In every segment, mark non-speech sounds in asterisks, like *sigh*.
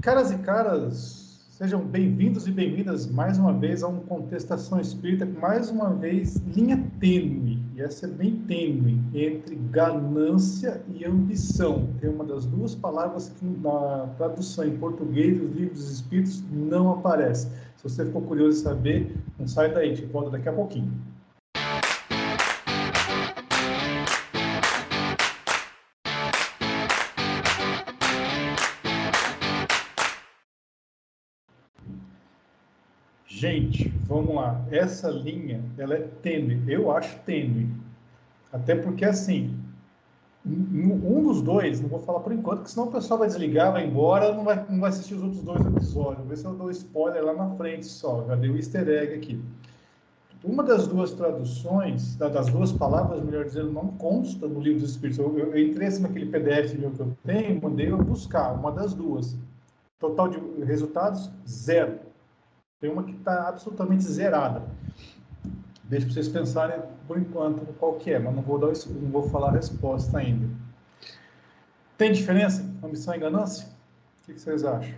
Caras e caras, sejam bem-vindos e bem-vindas mais uma vez a um Contestação Espírita, mais uma vez linha tênue, e essa é bem tênue, entre ganância e ambição. Tem uma das duas palavras que na tradução em português dos livros espíritos não aparece. Se você ficou curioso em saber, não sai daí, te volta daqui a pouquinho. Gente, vamos lá. Essa linha, ela é tênue. Eu acho tênue. Até porque, assim, um dos dois, não vou falar por enquanto, porque senão o pessoal vai desligar, vai embora, não vai, não vai assistir os outros dois episódios. Vou ver se eu dou spoiler lá na frente só. Já dei o easter egg aqui. Uma das duas traduções, das duas palavras, melhor dizendo, não consta no livro dos Espíritos. Eu, eu entrei assim naquele PDF meu que eu tenho, mandei eu buscar uma das duas. Total de resultados, zero. Tem uma que está absolutamente zerada. Deixa para vocês pensarem por enquanto qual que é, mas não vou, dar, não vou falar a resposta ainda. Tem diferença? Ambição e ganância? O que, que vocês acham?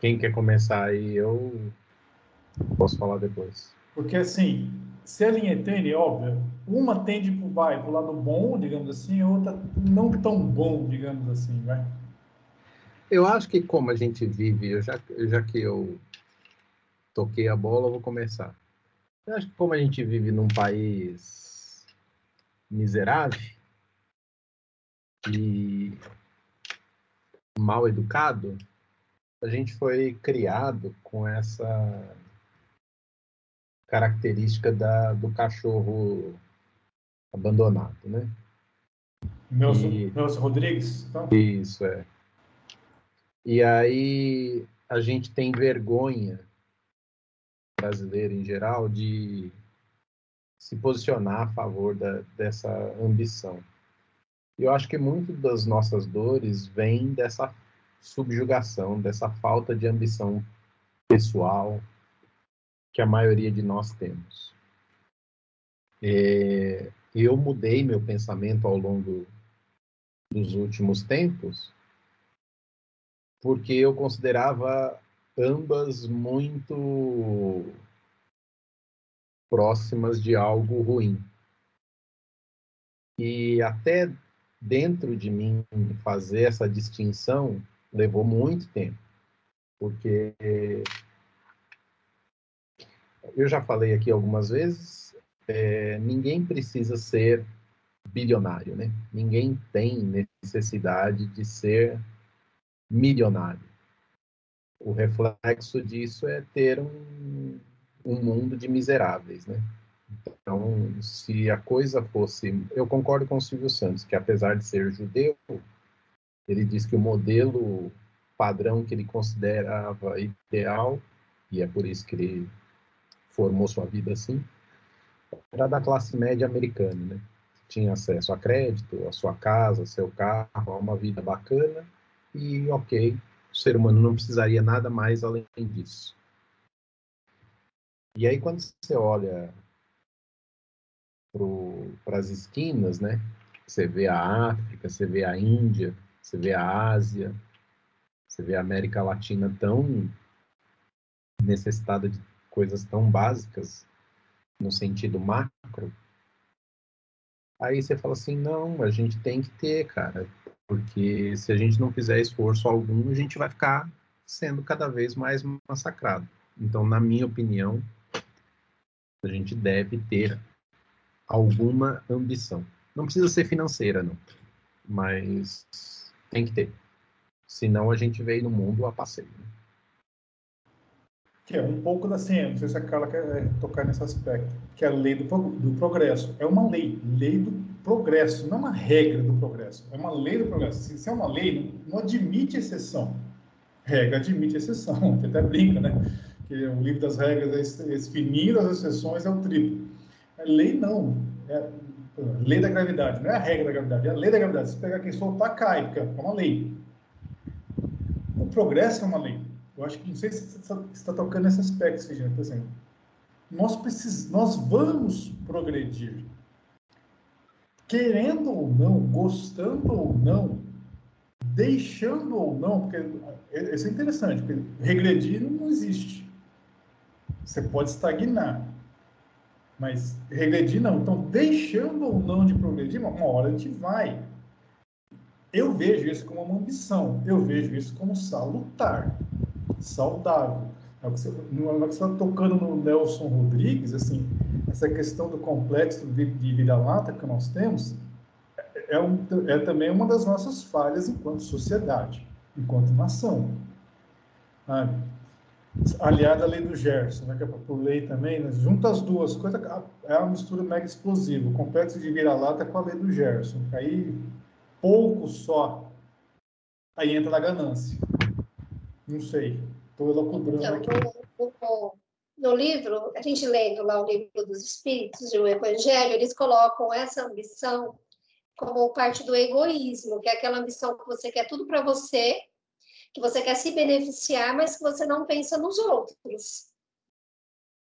Quem quer começar aí, eu posso falar depois. Porque assim, se a linha é tênue, óbvio, uma tende para o lado bom, digamos assim, a outra não tão bom, digamos assim, vai. Eu acho que como a gente vive, já, já que eu toquei a bola, eu vou começar. Eu acho que como a gente vive num país miserável e mal educado, a gente foi criado com essa característica da, do cachorro abandonado, né? Nelson, e... Nelson Rodrigues? Então? Isso, é. E aí a gente tem vergonha, brasileiro em geral, de se posicionar a favor da, dessa ambição. E eu acho que muito das nossas dores vem dessa subjugação, dessa falta de ambição pessoal que a maioria de nós temos. É, eu mudei meu pensamento ao longo dos últimos tempos porque eu considerava ambas muito próximas de algo ruim. E até dentro de mim fazer essa distinção levou muito tempo, porque eu já falei aqui algumas vezes, é, ninguém precisa ser bilionário, né? Ninguém tem necessidade de ser milionário. O reflexo disso é ter um, um mundo de miseráveis, né? Então, se a coisa fosse. Eu concordo com o Silvio Santos, que apesar de ser judeu, ele diz que o modelo padrão que ele considerava ideal, e é por isso que ele formou sua vida assim, era da classe média americana, né? Tinha acesso a crédito, a sua casa, seu carro, a uma vida bacana, e ok, o ser humano não precisaria nada mais além disso. E aí quando você olha para as esquinas, né? Você vê a África, você vê a Índia, você vê a Ásia, você vê a América Latina tão necessitada de coisas tão básicas no sentido macro. Aí você fala assim, não, a gente tem que ter, cara, porque se a gente não fizer esforço algum, a gente vai ficar sendo cada vez mais massacrado. Então, na minha opinião, a gente deve ter alguma ambição. Não precisa ser financeira, não, mas tem que ter. Senão a gente veio no mundo a passeio. Né? Que é um pouco da ciência, não sei se a Carla quer é, tocar nesse aspecto, que é a lei do, do progresso. É uma lei, lei do progresso, não é uma regra do progresso, é uma lei do progresso. Se, é uma lei, não, admite exceção. Regra admite exceção, *laughs* que até brinca, né? Que o livro das regras é exfinir as exceções é o triplo. A lei não, é a lei da gravidade, não é a regra da gravidade, é a lei da gravidade. Se pegar quem soltar, cai, porque é uma lei. O progresso é uma lei. Eu acho que não sei se você está tocando nesse aspecto, por exemplo. Nós, precis, nós vamos progredir querendo ou não, gostando ou não, deixando ou não, porque isso é interessante, porque regredir não existe. Você pode estagnar, mas regredir não. Então, deixando ou não de progredir, uma hora a gente vai. Eu vejo isso como uma ambição, eu vejo isso como salutar, saudável. É você, está tocando no Nelson Rodrigues, assim, essa questão do complexo de, vira-lata que nós temos é, é, um, é também uma das nossas falhas enquanto sociedade, enquanto nação. Sabe? aliada à lei do Gerson, né, que é por lei também, né, junta as duas coisas, é uma mistura mega explosiva, o complexo de vira-lata com a lei do Gerson. Aí, pouco só, aí entra na ganância. Não sei. Elocubrando então. No, no, no, livro, a gente lendo lá o livro dos Espíritos e o Evangelho, eles colocam essa ambição como parte do egoísmo, que é aquela ambição que você quer tudo para você, que você quer se beneficiar, mas que você não pensa nos outros.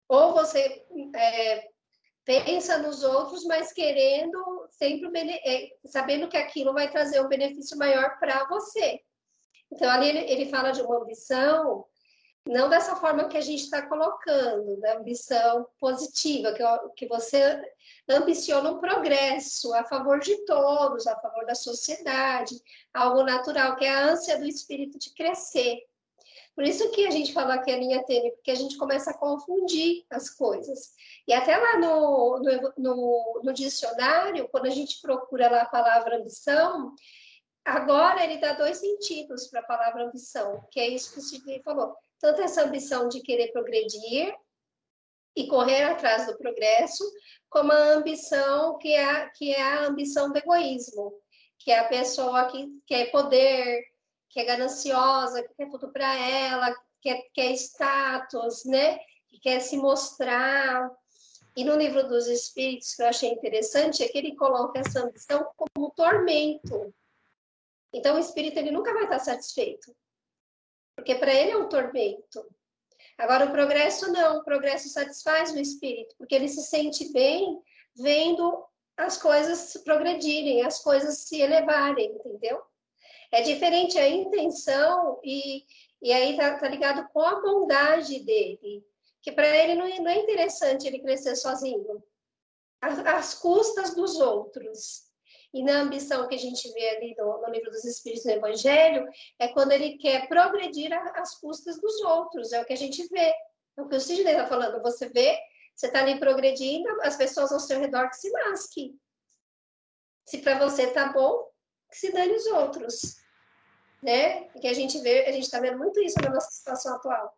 Ou você é, pensa nos outros, mas querendo sempre é, sabendo que aquilo vai trazer um benefício maior para você. Então ali ele, ele fala de uma ambição não dessa forma que a gente está colocando, da ambição positiva, que, que você ambiciona um progresso a favor de todos, a favor da sociedade, algo natural, que é a ânsia do espírito de crescer. Por isso que a gente fala que é linha tênue, porque a gente começa a confundir as coisas. E até lá no, no, no, no dicionário, quando a gente procura lá a palavra ambição, agora ele dá dois sentidos para a palavra ambição, que é isso que o Sidney falou tanto essa ambição de querer progredir e correr atrás do progresso, como a ambição que é, que é a ambição do egoísmo, que é a pessoa que quer poder, que é gananciosa, que quer tudo para ela, que quer, quer status, né? Que quer se mostrar. E no livro dos Espíritos, que eu achei interessante, é que ele coloca essa ambição como tormento. Então, o espírito ele nunca vai estar satisfeito porque para ele é um tormento. Agora, o progresso não, o progresso satisfaz o espírito, porque ele se sente bem vendo as coisas progredirem, as coisas se elevarem, entendeu? É diferente a intenção e, e aí tá, tá ligado com a bondade dele, que para ele não, não, é interessante ele crescer sozinho, às, custas dos outros. E na ambição que a gente vê ali no, no livro dos Espíritos no Evangelho, é quando ele quer progredir às custas dos outros, é o que a gente vê. É o que o Sidney está falando. Você vê, você está ali progredindo, as pessoas ao seu redor que se lasquem. Se para você tá bom, que se dane os outros. Né? Que a gente vê, a gente está vendo muito isso na nossa situação atual.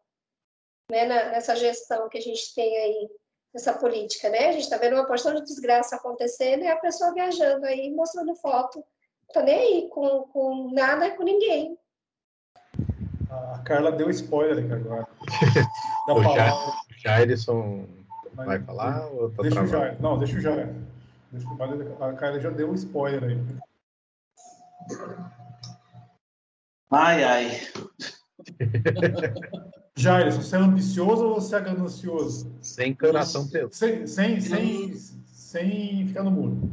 Né? Na, nessa gestão que a gente tem aí essa política, né? A gente está vendo uma porção de desgraça acontecendo e a pessoa viajando aí, mostrando foto. Tá nem aí com, com nada e com ninguém. A Carla deu spoiler aqui agora. *laughs* o ja Jairson vai falar? Ou tá deixa o Jair. Não, deixa o Jair. Deixa, a Carla já deu um spoiler aí. Ai, ai. *laughs* Jair, você é ambicioso ou você é ganancioso? Sem coração teu. Sem, sem, sem, sem ficar no muro.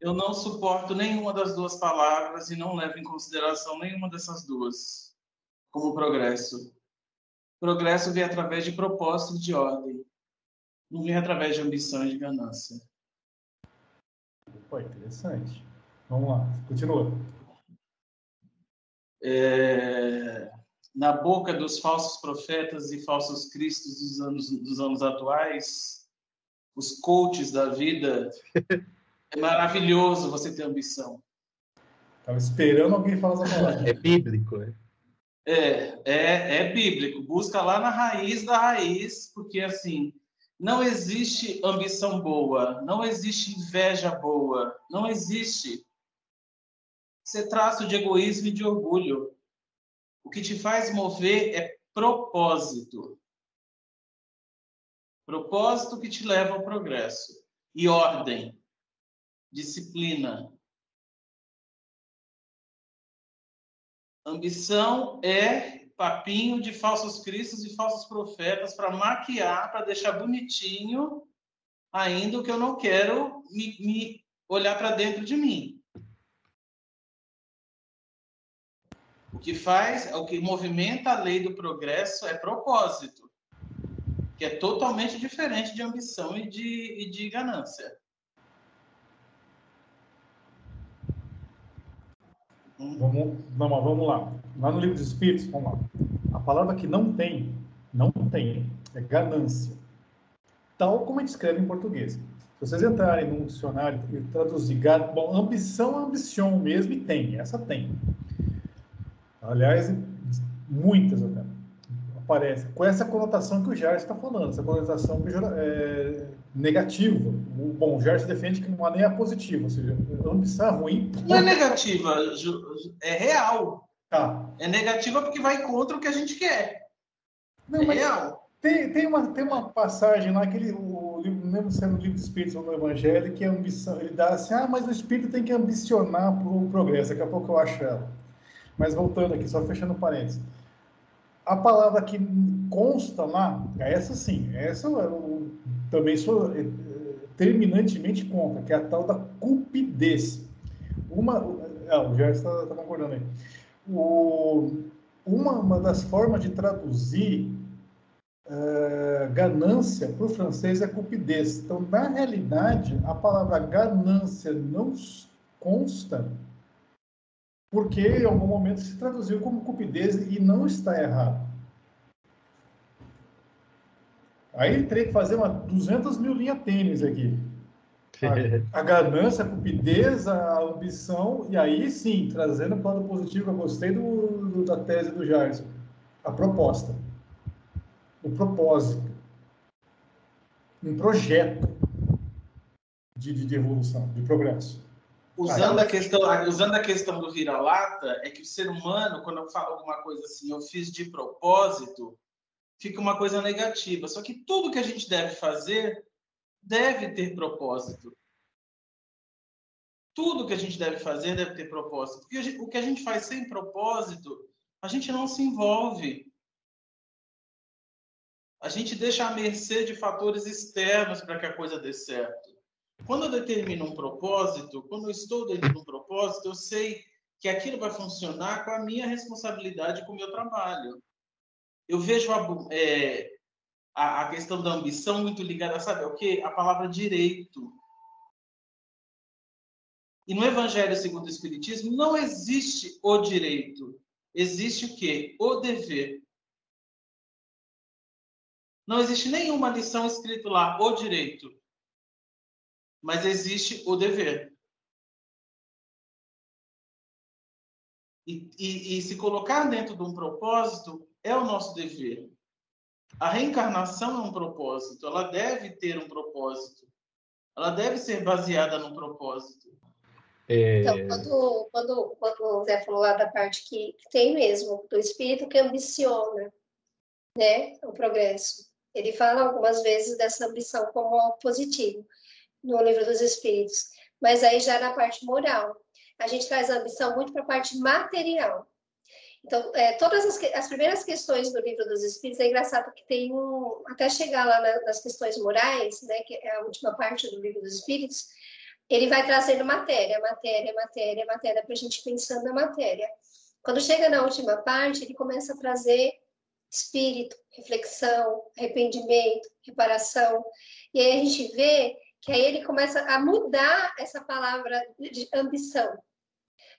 Eu não suporto nenhuma das duas palavras e não levo em consideração nenhuma dessas duas como progresso. Progresso vem através de propósito de ordem, não vem através de ambição e de ganância. Pô, interessante. Vamos lá, continua. É na boca dos falsos profetas e falsos cristos dos anos, dos anos atuais, os coaches da vida, *laughs* é maravilhoso você ter ambição. Estava esperando alguém falar essa palavra. É bíblico, né? É, é, é bíblico. Busca lá na raiz da raiz, porque assim, não existe ambição boa, não existe inveja boa, não existe. Isso é traço de egoísmo e de orgulho. O que te faz mover é propósito. Propósito que te leva ao progresso. E ordem, disciplina. Ambição é papinho de falsos cristos e falsos profetas para maquiar, para deixar bonitinho ainda o que eu não quero me, me olhar para dentro de mim. O que faz, o que movimenta a lei do progresso é propósito, que é totalmente diferente de ambição e de, e de ganância. Vamos, vamos, vamos lá. Lá no livro dos Espíritos, vamos lá. A palavra que não tem, não tem, é ganância. Tal como a gente escreve em português. Se vocês entrarem num dicionário e traduzir, bom, ambição é ambição mesmo e tem, essa tem. Aliás, muitas até aparecem, com essa conotação que o Jair está falando, essa conotação é, negativa. O, bom, o Jair defende que não há nem a positiva, ou seja, a ambição é ruim. Não é negativa, é real. Tá. É negativa porque vai contra o que a gente quer. Não, é real. Tem, tem, uma, tem uma passagem lá que ele, o, mesmo sendo o livro do Espírito no Evangelho, que a ambição, ele dá assim, ah, mas o Espírito tem que ambicionar o progresso. Daqui a pouco eu acho ela. Mas voltando aqui, só fechando parênteses. A palavra que consta lá, essa sim, essa eu também sou eh, terminantemente contra, que é a tal da cupidez. Uma, ah, o Gerson está tá concordando aí. O, uma, uma das formas de traduzir uh, ganância para o francês é cupidez. Então, na realidade, a palavra ganância não consta porque em algum momento se traduziu como cupidez e não está errado. Aí teria que fazer uma 200 mil linhas tênis aqui. A, *laughs* a, ganância, a cupidez, a ambição, e aí sim, trazendo o lado positivo, eu gostei do, do, da tese do Jairson, a proposta, o propósito, um projeto de, de, de evolução, de progresso. Usando a, questão, usando a questão do vira-lata, é que o ser humano, quando eu falo alguma coisa assim, eu fiz de propósito, fica uma coisa negativa. Só que tudo que a gente deve fazer deve ter propósito. Tudo que a gente deve fazer deve ter propósito. Porque gente, o que a gente faz sem propósito, a gente não se envolve. A gente deixa à mercê de fatores externos para que a coisa dê certo. Quando eu determino um propósito, quando eu estou dentro de um propósito, eu sei que aquilo vai funcionar com a minha responsabilidade com o meu trabalho. Eu vejo a, é, a, a questão da ambição muito ligada, sabe, o que? A palavra direito. E no Evangelho segundo o Espiritismo não existe o direito. Existe o quê? O dever. Não existe nenhuma lição escrito lá, o direito mas existe o dever. E, e, e, se colocar dentro de um propósito é o nosso dever. A reencarnação é um propósito, ela deve ter um propósito. Ela deve ser baseada num propósito. É... Então, quando, quando, quando o Zé falou lá da parte que, que tem mesmo, do espírito que ambiciona né, o progresso, ele fala algumas vezes dessa ambição como algo positivo no livro dos Espíritos, mas aí já na parte moral. A gente traz a ambição muito para a parte material. Então, é, todas as, as, primeiras questões do livro dos Espíritos, é engraçado que tem um. Até chegar lá na, nas questões morais, né, que é a última parte do livro dos Espíritos, ele vai trazendo matéria, matéria, matéria, matéria, para a gente pensando na matéria. Quando chega na última parte, ele começa a trazer espírito, reflexão, arrependimento, reparação. E aí a gente vê que aí ele começa a mudar essa palavra de ambição.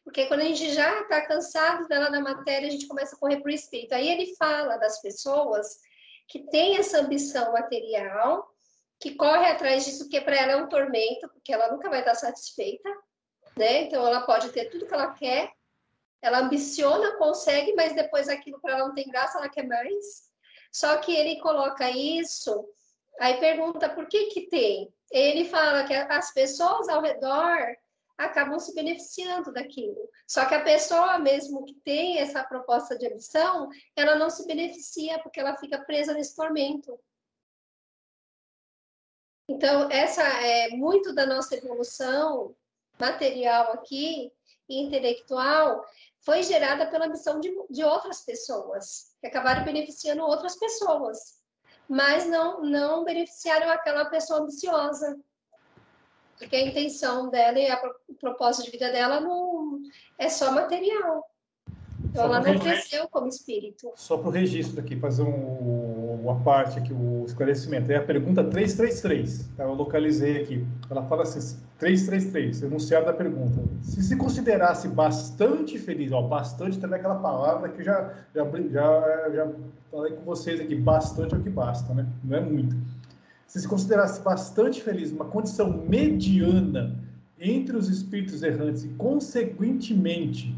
Porque quando a gente já está cansado dela da matéria, a gente começa a correr para o espírito. Aí ele fala das pessoas que têm essa ambição material, que corre atrás disso, que para ela é um tormento, porque ela nunca vai estar satisfeita, né? Então ela pode ter tudo que ela quer, ela ambiciona, consegue, mas depois aquilo para ela não tem graça, ela quer mais. Só que ele coloca isso, aí pergunta por que que tem? Ele fala que as pessoas ao redor acabam se beneficiando daquilo. Só que a pessoa mesmo que tem essa proposta de ambição, ela não se beneficia porque ela fica presa nesse tormento. Então, essa é muito da nossa evolução material aqui intelectual foi gerada pela ambição de, de outras pessoas, que acabaram beneficiando outras pessoas mas não, não beneficiaram aquela pessoa ambiciosa. Porque a intenção dela e a, o propósito de vida dela não é só material. ela não cresceu como espírito. Só para o registro aqui, fazer um, uma parte aqui, o esclarecimento. É a pergunta 333, tá? eu localizei aqui. Ela fala assim, 333, enunciado da pergunta. Se se considerasse bastante feliz, ó, bastante também é aquela palavra que já, já, já, já falei com vocês aqui, bastante é o que basta, né? Não é muito. Se se considerasse bastante feliz, uma condição mediana entre os espíritos errantes e, consequentemente,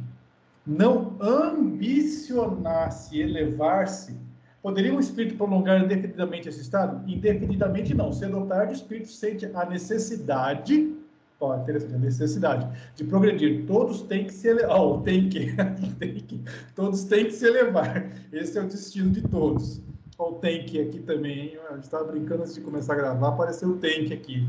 não ambicionasse elevar-se, poderia um espírito prolongar indefinidamente esse estado? Indefinidamente não. Cedo ou tarde, o espírito sente a necessidade, ó, interessante, a necessidade de progredir. Todos têm que se elevar. Oh, tem que, *laughs* tem que, todos têm que se elevar. Esse é o destino de todos. Olha o tank aqui também? A gente estava brincando antes de começar a gravar, apareceu o tank aqui.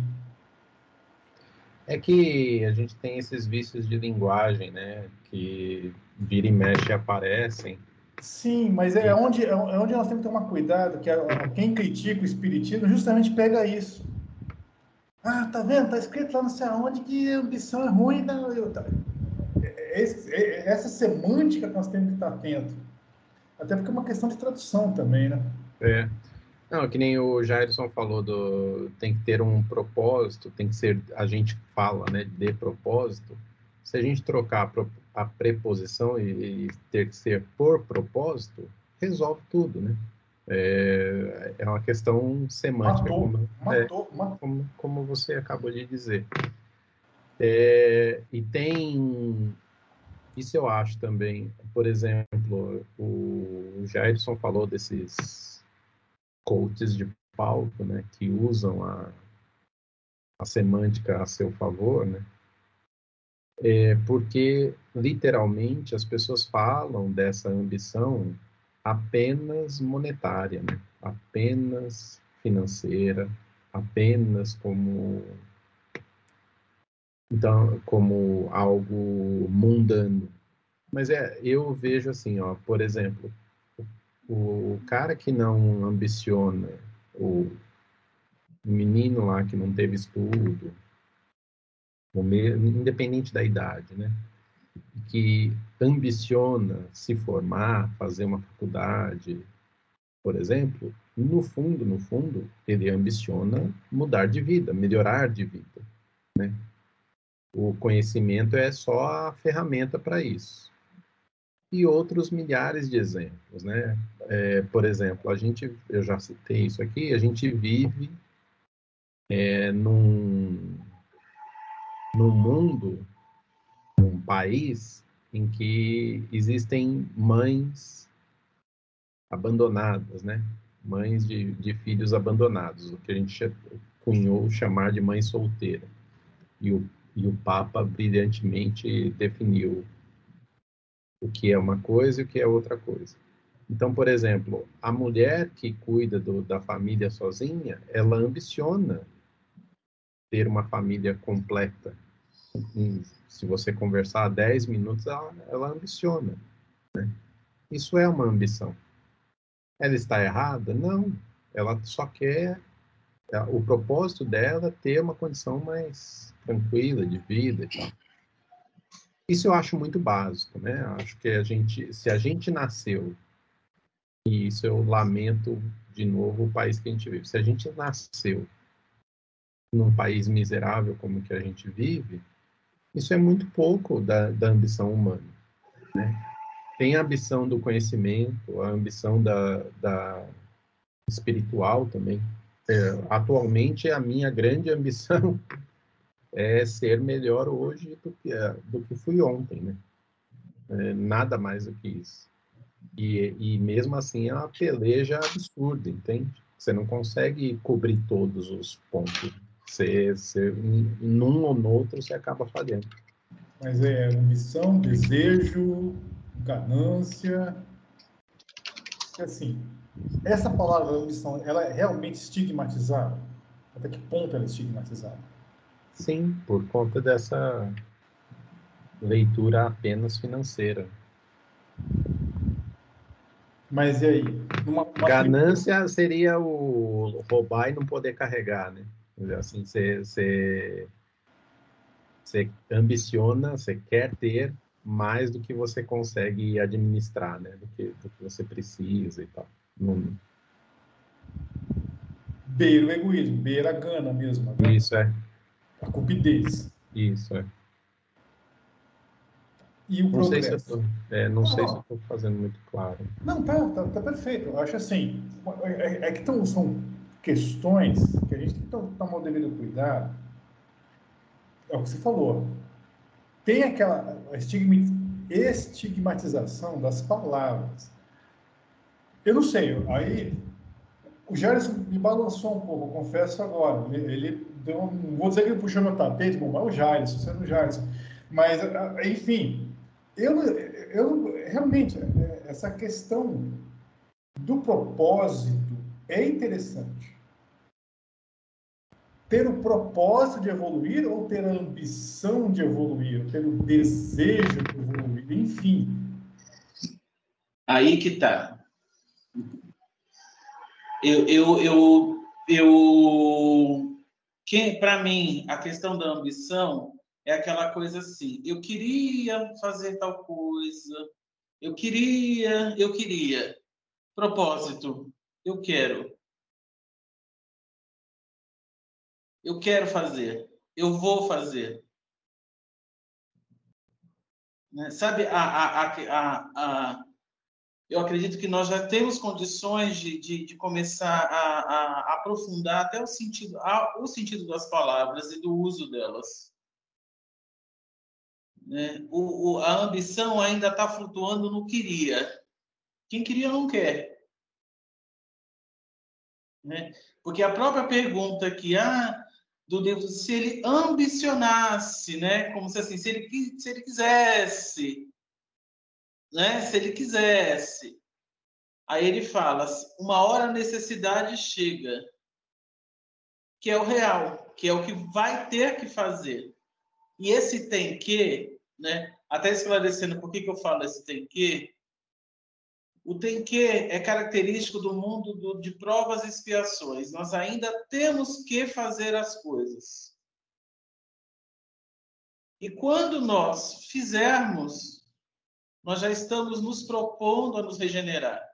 É que a gente tem esses vícios de linguagem, né? Que vira e mexe aparecem. Sim, mas é onde, é onde nós temos que tomar cuidado, que quem critica o espiritismo justamente pega isso. Ah, tá vendo? Tá escrito lá não sei aonde que a ambição é ruim. Não, eu, tá. Esse, essa semântica que nós temos que estar atento. Até porque é uma questão de tradução também, né? É. Não, que nem o Jairson falou do tem que ter um propósito, tem que ser a gente fala, né, de propósito. Se a gente trocar a preposição e, e ter que ser por propósito, resolve tudo, né? É, é uma questão semântica, matou, como, matou, é, matou. Como, como, você acabou de dizer. É, e tem isso eu acho também, por exemplo, o Jairson falou desses coaches de palco, né, que usam a, a semântica a seu favor, né, é porque literalmente as pessoas falam dessa ambição apenas monetária, né, apenas financeira, apenas como então como algo mundano. Mas é, eu vejo assim, ó, por exemplo, o cara que não ambiciona, o menino lá que não teve estudo, independente da idade, né? Que ambiciona se formar, fazer uma faculdade, por exemplo, no fundo, no fundo, ele ambiciona mudar de vida, melhorar de vida, né? O conhecimento é só a ferramenta para isso e outros milhares de exemplos, né? É, por exemplo, a gente, eu já citei isso aqui, a gente vive é, num, num mundo, num país em que existem mães abandonadas, né? Mães de, de filhos abandonados, o que a gente cunhou chamar de mãe solteira. E o, e o Papa brilhantemente definiu o que é uma coisa e o que é outra coisa. Então, por exemplo, a mulher que cuida do, da família sozinha, ela ambiciona ter uma família completa. se você conversar 10 minutos, ela, ela ambiciona. Né? Isso é uma ambição. Ela está errada? Não. Ela só quer. O propósito dela é ter uma condição mais tranquila de vida e tal. Isso eu acho muito básico, né? Acho que a gente, se a gente nasceu, e isso eu lamento de novo o país que a gente vive, se a gente nasceu num país miserável como que a gente vive, isso é muito pouco da, da ambição humana, né? Tem a ambição do conhecimento, a ambição da, da espiritual também. É, atualmente, a minha grande ambição *laughs* é ser melhor hoje do que, é, do que fui ontem, né? É, nada mais do que isso. E, e mesmo assim é uma peleja absurda, entende? Você não consegue cobrir todos os pontos. Você, você, num ou no outro, você acaba falhando. Mas é ambição, desejo, ganância. Assim, essa palavra ambição, ela é realmente estigmatizada? Até que ponto ela é estigmatizada? Sim, por conta dessa leitura apenas financeira. Mas e aí? Uma, uma Ganância seria o roubar e não poder carregar, né? Assim, você, você, você ambiciona, você quer ter, mais do que você consegue administrar, né? Do que, do que você precisa e tal. Não... Beira o egoísmo, beira a gana mesmo. Né? Isso, é. A cupidez. Isso, é. E o não progresso. Sei se eu tô, é, não, sei se eu estou fazendo muito claro. Não, tá, tá, tá perfeito. Eu acho assim, é, é que tão, são questões que a gente tem que tomar o devido cuidado. É o que você falou. Tem aquela estigmatização das palavras. Eu não sei, aí o Gerson me balançou um pouco, confesso agora. Ele, deu, não vou dizer que ele puxou meu tapete, bom, é o Jairson, sendo o Jairson. Mas, enfim, eu, eu realmente, essa questão do propósito é interessante. Ter o propósito de evoluir ou ter a ambição de evoluir, ter o desejo de evoluir, enfim. Aí que tá. Eu, eu, eu, eu para mim, a questão da ambição é aquela coisa assim, eu queria fazer tal coisa, eu queria, eu queria. Propósito, eu quero. Eu quero fazer, eu vou fazer. Né? Sabe, a, a, a, a, eu acredito que nós já temos condições de, de, de começar a, a, aprofundar até o sentido, a, o sentido das palavras e do uso delas. Né? O, o, a ambição ainda está flutuando no queria. Quem queria não quer. Né? Porque a própria pergunta que ah, do Deus, se ele ambicionasse, né? como se assim, se ele, se ele quisesse, né? se ele quisesse. Aí ele fala, uma hora a necessidade chega, que é o real, que é o que vai ter que fazer. E esse tem que né? Até esclarecendo por que, que eu falo esse tem que. O tem que é característico do mundo do, de provas e expiações. Nós ainda temos que fazer as coisas. E quando nós fizermos, nós já estamos nos propondo a nos regenerar.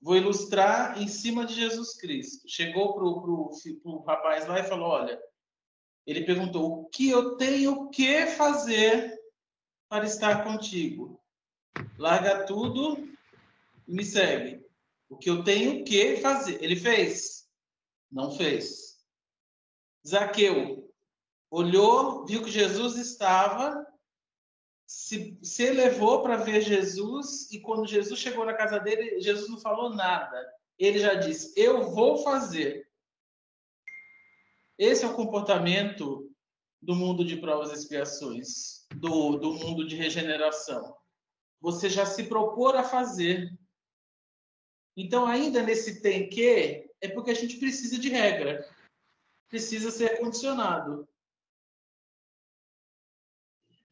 Vou ilustrar em cima de Jesus Cristo. Chegou para o rapaz lá e falou: Olha, ele perguntou: O que eu tenho que fazer para estar contigo? Larga tudo me segue. O que eu tenho que fazer? Ele fez? Não fez. Zaqueu olhou, viu que Jesus estava, se, se elevou para ver Jesus, e quando Jesus chegou na casa dele, Jesus não falou nada. Ele já disse: Eu vou fazer. Esse é o comportamento do mundo de provas e expiações, do, do mundo de regeneração. Você já se propor a fazer. Então, ainda nesse tem que, é porque a gente precisa de regra. Precisa ser condicionado.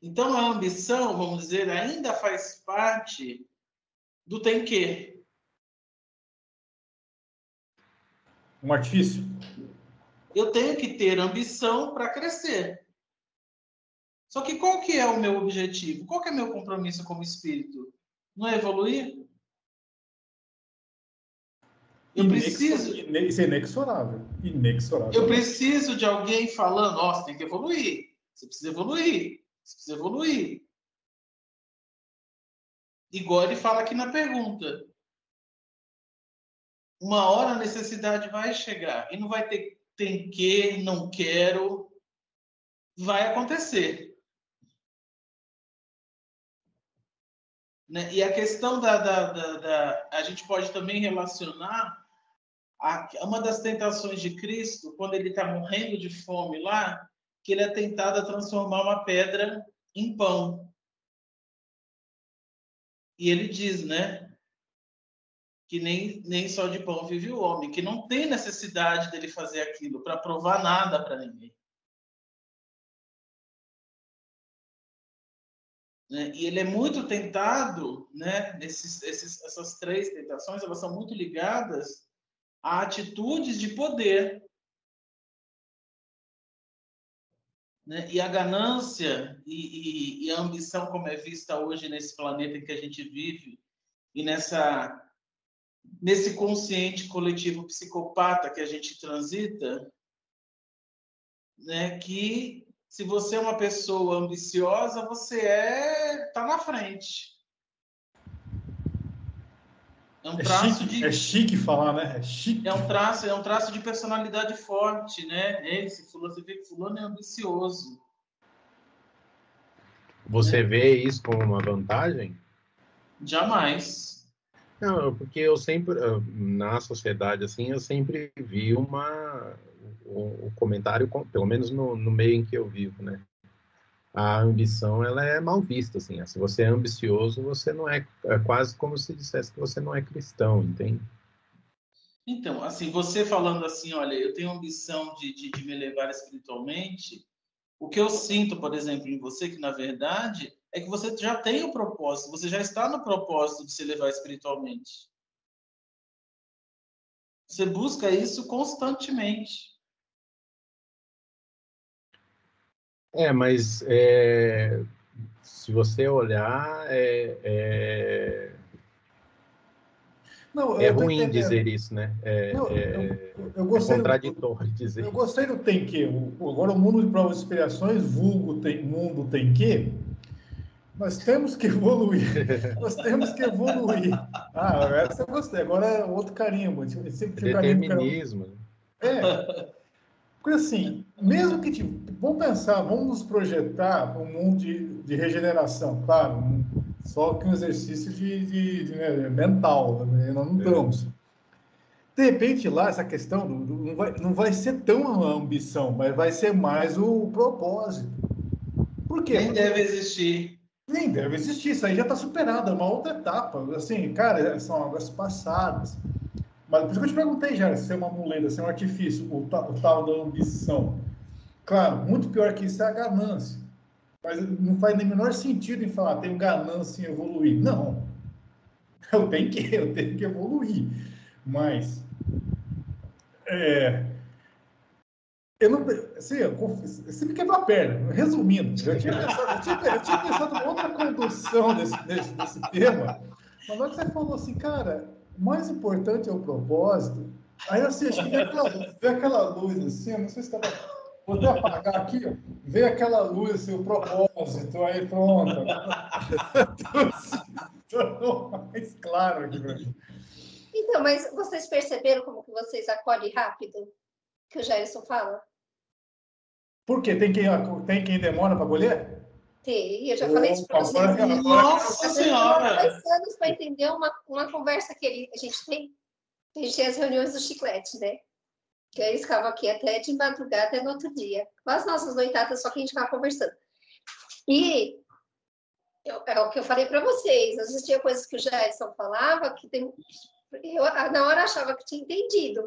Então, a ambição, vamos dizer, ainda faz parte do tem que. Um artifício eu tenho que ter ambição para crescer. Só que qual que é o meu objetivo? Qual que é o meu compromisso como espírito? Não é evoluir? Eu preciso. Isso é inexorável. Inexorável. Eu preciso de alguém falando, ó, oh, você tem que evoluir. Você precisa evoluir. Você precisa evoluir. Igual ele fala aqui na pergunta. Uma hora a necessidade vai chegar e não vai ter tem que, não quero, vai acontecer. Né? E a questão da, da, da, da, A gente pode também relacionar uma das tentações de Cristo, quando ele está morrendo de fome lá, que ele é tentado a transformar uma pedra em pão. E ele diz, né? que nem, nem só de pão vive o homem, que não tem necessidade dele fazer aquilo para provar nada para ninguém. Né? E ele é muito tentado, né? Nesses, esses, essas três tentações, elas são muito ligadas a atitudes de poder. Né? E a ganância e, e, e, a ambição, como é vista hoje nesse planeta em que a gente vive, e nessa, nesse consciente coletivo psicopata que a gente transita, né? que se você é uma pessoa ambiciosa, você é tá na frente. É um é traço chique, de. É chique falar, né? É chique. É um traço, é um traço de personalidade forte, né? Esse fulano, você vê que fulano é ambicioso. Você vê isso como uma vantagem? Jamais. Não, porque eu sempre, na sociedade, assim, eu sempre vi uma, o, um comentário, pelo menos no, no meio em que eu vivo, né? A ambição ela é mal vista assim. Se você é ambicioso, você não é, é quase como se dissesse que você não é cristão, entende? Então, assim, você falando assim, olha, eu tenho ambição de, de, de me elevar espiritualmente, o que eu sinto, por exemplo, em você, que na verdade é que você já tem o propósito, você já está no propósito de se elevar espiritualmente. Você busca isso constantemente. É, mas é, se você olhar, é, é, não, é ruim dizer isso, né? É, não, eu, é, eu gostei é contraditório do, dizer. Eu gostei do tem que. Agora, o mundo de provas e inspirações, vulgo tem, mundo tem que. Nós temos que evoluir. *laughs* Nós temos que evoluir. Ah, essa eu gostei. Agora é outro carimbo. Sempre Determinismo. Carimbo. É. Porque assim, mesmo que tipo, vamos pensar, vamos nos projetar para um mundo de, de regeneração, claro, um, só que um exercício de, de, de né, mental, né, nós não é. estamos. De repente lá essa questão do, do, não, vai, não vai ser tão a ambição, mas vai ser mais o propósito. Por quê? Nem deve existir. Nem deve existir, isso aí já está superado, é uma outra etapa. Assim, cara, são águas passadas. Mas por isso que eu te perguntei já, se é uma muleta, se é um artifício, o, o tal da ambição. Claro, muito pior que isso é a ganância. Mas não faz nem menor sentido em falar, tenho ganância em evoluir. Não. Eu tenho que, eu tenho que evoluir. Mas. É, eu não. Assim, eu, você me quebrou a perna. Resumindo, eu tinha pensado, eu tinha, eu tinha pensado em outra condução desse, desse, desse tema. Mas na que você falou assim, cara, o mais importante é o propósito. Aí assim, acho que vê aquela, aquela luz assim, eu não sei se estava. Vou até apagar aqui, ó. Vê aquela luz, assim, o propósito, aí pronto. *laughs* Tudo mais claro aqui pra mim. Então, mas vocês perceberam como que vocês acolhem rápido? Que o Gerson fala? Por quê? Tem quem, tem quem demora para colher? Ter. Eu já falei isso para vocês. Nossa Senhora! Dois anos para entender uma, uma conversa que ele, a gente tem. A gente tem as reuniões do chiclete, né? Que eles ficavam aqui até de madrugada, até no outro dia. Com as nossas noitadas, só que a gente ficava conversando. E eu, é o que eu falei para vocês. Às vezes tinha coisas que o Gerson falava que tem, eu na hora achava que tinha entendido.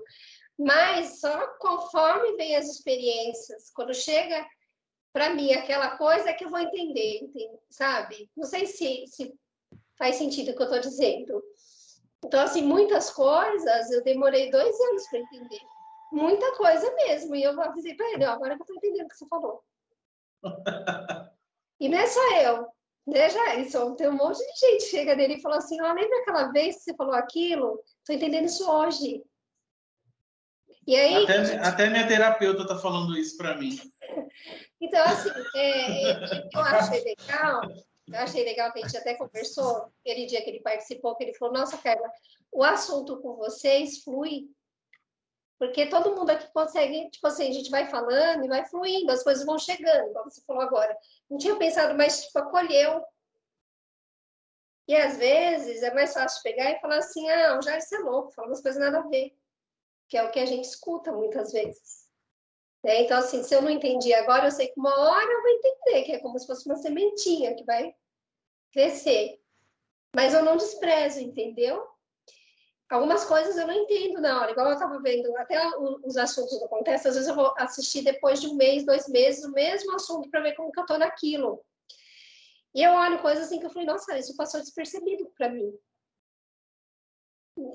Mas só conforme vem as experiências, quando chega para mim, aquela coisa é que eu vou entender, entende? sabe? Não sei se, se faz sentido o que eu estou dizendo. Então, assim, muitas coisas eu demorei dois anos para entender. Muita coisa mesmo. E eu avisei para ele, ó, agora que eu estou entendendo o que você falou. *laughs* e não é só eu, né, Jairson? Tem um monte de gente que chega nele e fala assim, ó, lembra aquela vez que você falou aquilo? Estou entendendo isso hoje. E aí, até, gente... até minha terapeuta está falando isso para mim. Então, assim, é, é, eu achei legal, eu achei legal que a gente até conversou aquele dia que ele participou, que ele falou, nossa, Carla, o assunto com vocês flui, porque todo mundo aqui consegue, tipo assim, a gente vai falando e vai fluindo, as coisas vão chegando, como você falou agora. Não tinha pensado, mas tipo, acolheu. E às vezes é mais fácil pegar e falar assim, ah, já isso é louco, fala umas coisas nada a ver. Que é o que a gente escuta muitas vezes. Né? Então, assim, se eu não entendi agora, eu sei que uma hora eu vou entender, que é como se fosse uma sementinha que vai crescer. Mas eu não desprezo, entendeu? Algumas coisas eu não entendo na hora, igual eu estava vendo, até os assuntos do contexto, às vezes eu vou assistir depois de um mês, dois meses, o mesmo assunto para ver como que eu estou naquilo. E eu olho coisas assim que eu falei, nossa, isso passou despercebido para mim.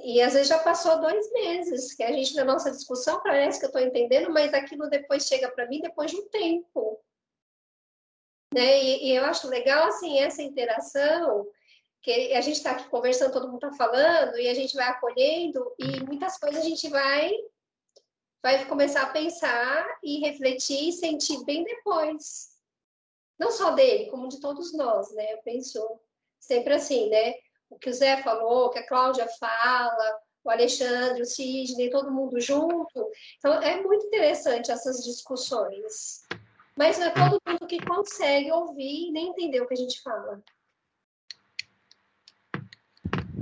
E às vezes já passou dois meses, que a gente, na nossa discussão, parece que eu estou entendendo, mas aquilo depois chega para mim depois de um tempo. Né? E, e eu acho legal, assim, essa interação, que a gente está aqui conversando, todo mundo está falando, e a gente vai acolhendo, e muitas coisas a gente vai vai começar a pensar e refletir e sentir bem depois. Não só dele, como de todos nós, né? Eu penso sempre assim, né? O que o Zé falou, o que a Cláudia fala, o Alexandre, o Sidney, todo mundo junto. Então, é muito interessante essas discussões. Mas não é todo mundo que consegue ouvir e nem entender o que a gente fala.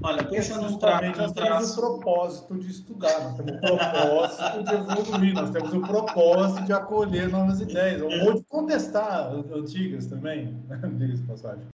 Olha, pensa num traço. Nós temos o propósito de estudar, nós temos o propósito de evoluir, nós temos o propósito de acolher novas ideias, ou de contestar antigas também, *laughs* diga-se passagem.